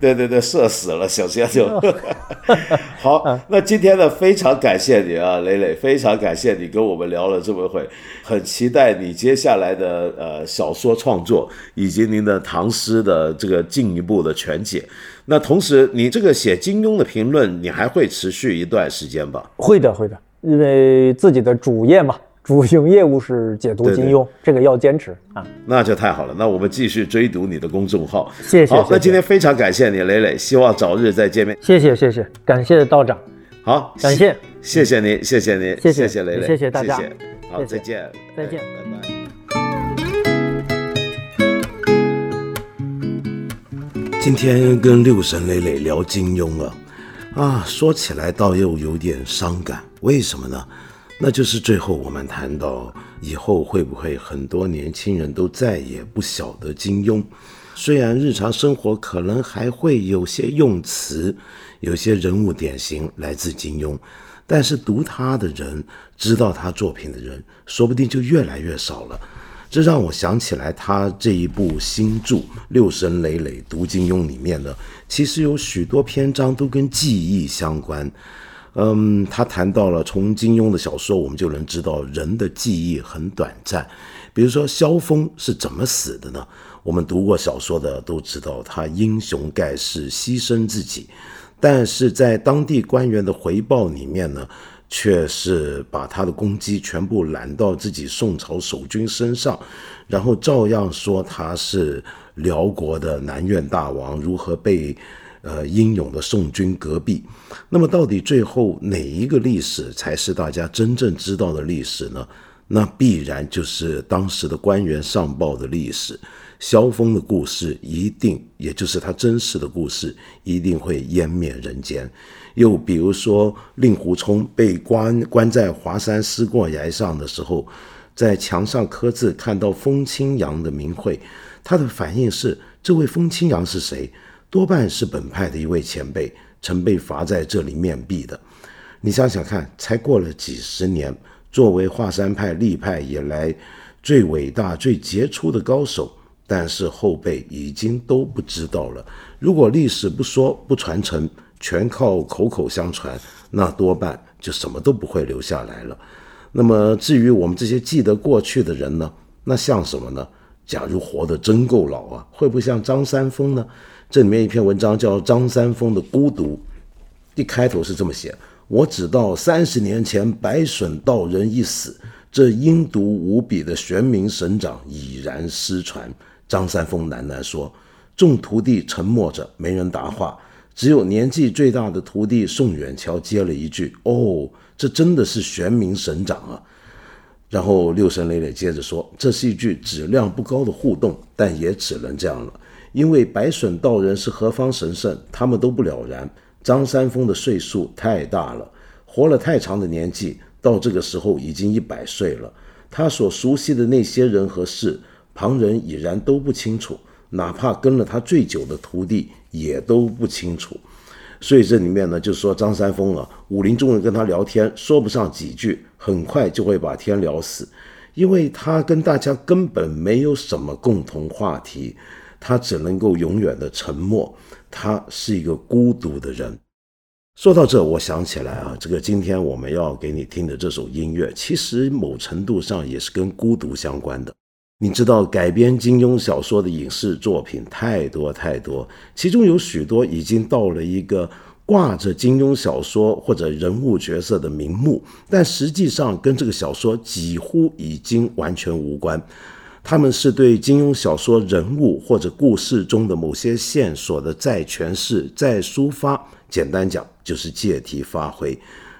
对对 对，射死了，小先就。好，那今天呢，非常感谢你啊，磊磊，非常感谢你跟我们聊了这么会，很期待你接下来的呃小说创作以及您的唐诗的这个进一步的全解。那同时，你这个写金庸的评论，你还会持续一段时间吧？会的，会的。因为自己的主业嘛，主营业务是解读金庸，这个要坚持啊。那就太好了，那我们继续追读你的公众号。谢谢。好，那今天非常感谢你，磊磊，希望早日再见面。谢谢谢谢，感谢道长。好，感谢，谢谢您，谢谢您，谢谢谢磊磊，谢谢大家。好，再见，再见，拜拜。今天跟六神磊磊聊金庸啊，啊，说起来倒又有点伤感。为什么呢？那就是最后我们谈到以后会不会很多年轻人都再也不晓得金庸？虽然日常生活可能还会有些用词，有些人物典型来自金庸，但是读他的人，知道他作品的人，说不定就越来越少了。这让我想起来，他这一部新著《六神磊磊读金庸》里面呢，其实有许多篇章都跟记忆相关。嗯，他谈到了从金庸的小说，我们就能知道人的记忆很短暂。比如说萧峰是怎么死的呢？我们读过小说的都知道，他英雄盖世，牺牲自己，但是在当地官员的回报里面呢？却是把他的攻击全部揽到自己宋朝守军身上，然后照样说他是辽国的南院大王，如何被呃英勇的宋军隔壁。那么到底最后哪一个历史才是大家真正知道的历史呢？那必然就是当时的官员上报的历史。萧峰的故事一定，也就是他真实的故事，一定会湮灭人间。又比如说，令狐冲被关关在华山思过崖上的时候，在墙上刻字，看到风清扬的名讳，他的反应是：这位风清扬是谁？多半是本派的一位前辈，曾被罚在这里面壁的。你想想看，才过了几十年，作为华山派立派以来最伟大、最杰出的高手，但是后辈已经都不知道了。如果历史不说、不传承，全靠口口相传，那多半就什么都不会留下来了。那么至于我们这些记得过去的人呢？那像什么呢？假如活得真够老啊，会不会像张三丰呢？这里面一篇文章叫《张三丰的孤独》，一开头是这么写：我只道三十年前白笋道人一死，这阴毒无比的玄冥神掌已然失传。张三丰喃喃说：“众徒弟沉默着，没人答话。”只有年纪最大的徒弟宋远桥接了一句：“哦，这真的是玄冥神掌啊！”然后六神磊磊接着说：“这是一句质量不高的互动，但也只能这样了，因为白笋道人是何方神圣，他们都不了然。张三丰的岁数太大了，活了太长的年纪，到这个时候已经一百岁了。他所熟悉的那些人和事，旁人已然都不清楚。”哪怕跟了他最久的徒弟也都不清楚，所以这里面呢，就说张三丰啊，武林中人跟他聊天说不上几句，很快就会把天聊死，因为他跟大家根本没有什么共同话题，他只能够永远的沉默，他是一个孤独的人。说到这，我想起来啊，这个今天我们要给你听的这首音乐，其实某程度上也是跟孤独相关的。你知道改编金庸小说的影视作品太多太多，其中有许多已经到了一个挂着金庸小说或者人物角色的名目，但实际上跟这个小说几乎已经完全无关。他们是对金庸小说人物或者故事中的某些线索的再诠释、再抒发。简单讲，就是借题发挥。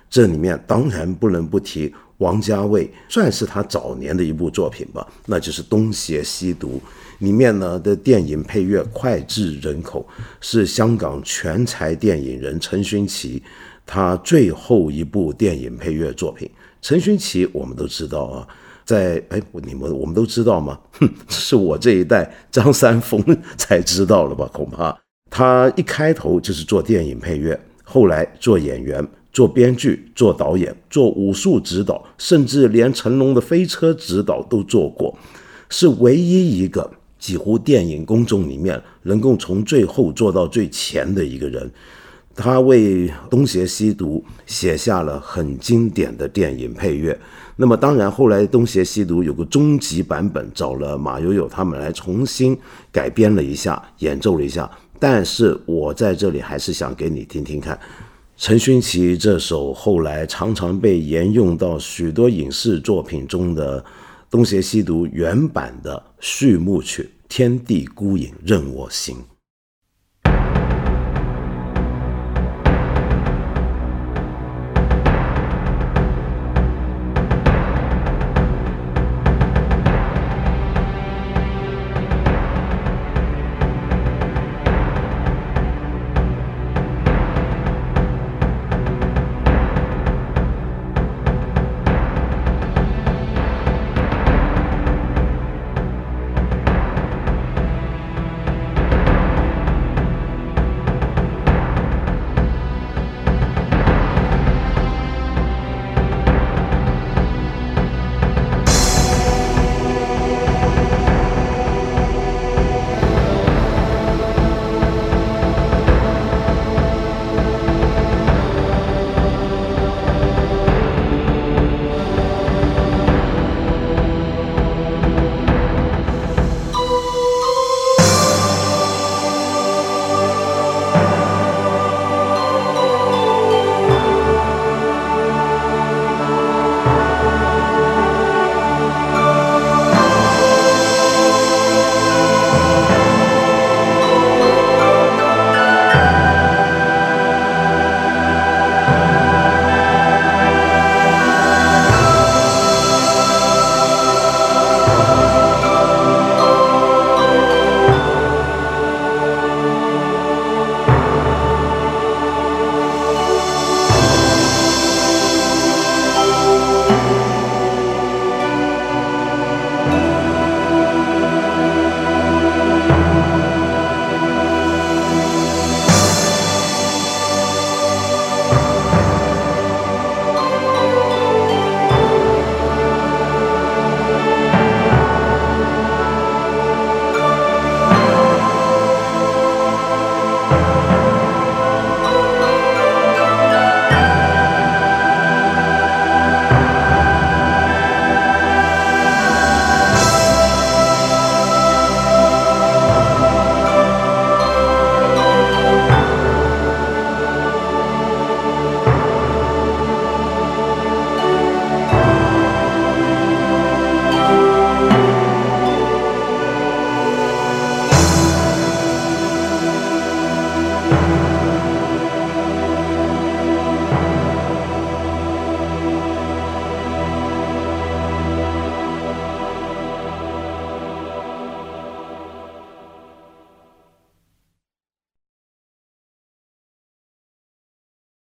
这里面当然不能不提。王家卫算是他早年的一部作品吧，那就是《东邪西毒》里面呢的电影配乐脍炙人口，是香港全才电影人陈勋奇他最后一部电影配乐作品。陈勋奇我们都知道啊，在哎你们我们都知道吗？哼，是我这一代张三丰才知道了吧？恐怕他一开头就是做电影配乐，后来做演员。做编剧、做导演、做武术指导，甚至连成龙的飞车指导都做过，是唯一一个几乎电影公众里面能够从最后做到最前的一个人。他为《东邪西毒》写下了很经典的电影配乐。那么当然后来东邪西毒有个终极版本找了马友友他们来重新改编了一下演奏了一下。但是我在这里还是想给你听听看陈勋奇这首后来常常被沿用到许多影视作品中的东邪西毒原版的序幕曲天地孤影任我行。